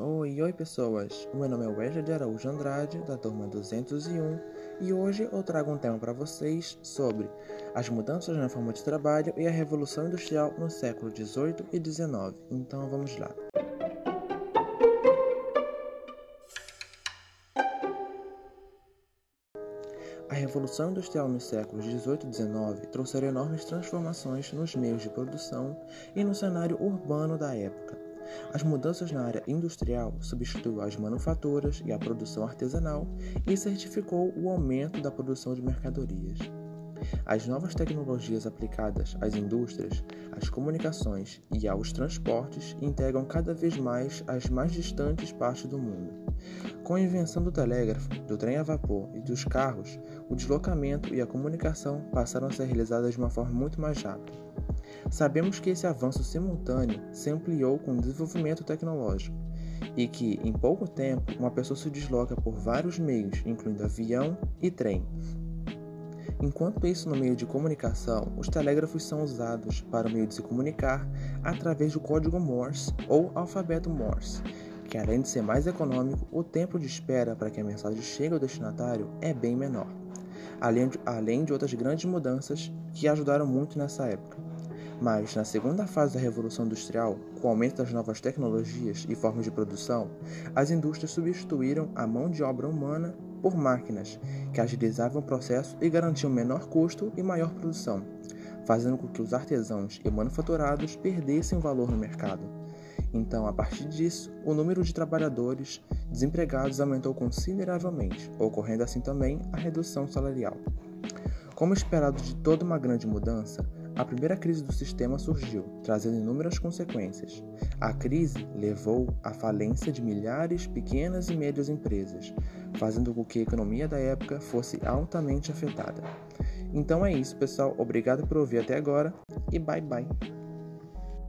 Oi, oi pessoas! Meu nome é Wesley de Araújo Andrade, da turma 201, e hoje eu trago um tema para vocês sobre as mudanças na forma de trabalho e a Revolução Industrial no século 18 e 19. Então vamos lá. A Revolução Industrial nos séculos 18 e 19 trouxeram enormes transformações nos meios de produção e no cenário urbano da época. As mudanças na área industrial substituiu as manufaturas e a produção artesanal e certificou o aumento da produção de mercadorias. As novas tecnologias aplicadas às indústrias, às comunicações e aos transportes integram cada vez mais as mais distantes partes do mundo. Com a invenção do telégrafo, do trem a vapor e dos carros, o deslocamento e a comunicação passaram a ser realizadas de uma forma muito mais rápida. Sabemos que esse avanço simultâneo se ampliou com o desenvolvimento tecnológico e que, em pouco tempo, uma pessoa se desloca por vários meios, incluindo avião e trem. Enquanto isso, no meio de comunicação, os telégrafos são usados para o meio de se comunicar através do código Morse ou alfabeto Morse, que além de ser mais econômico, o tempo de espera para que a mensagem chegue ao destinatário é bem menor, além de, além de outras grandes mudanças que ajudaram muito nessa época. Mas, na segunda fase da Revolução Industrial, com o aumento das novas tecnologias e formas de produção, as indústrias substituíram a mão de obra humana por máquinas, que agilizavam o processo e garantiam menor custo e maior produção, fazendo com que os artesãos e manufaturados perdessem valor no mercado. Então, a partir disso, o número de trabalhadores desempregados aumentou consideravelmente, ocorrendo assim também a redução salarial. Como esperado de toda uma grande mudança, a primeira crise do sistema surgiu, trazendo inúmeras consequências. A crise levou à falência de milhares de pequenas e médias empresas, fazendo com que a economia da época fosse altamente afetada. Então é isso, pessoal. Obrigado por ouvir até agora e bye bye.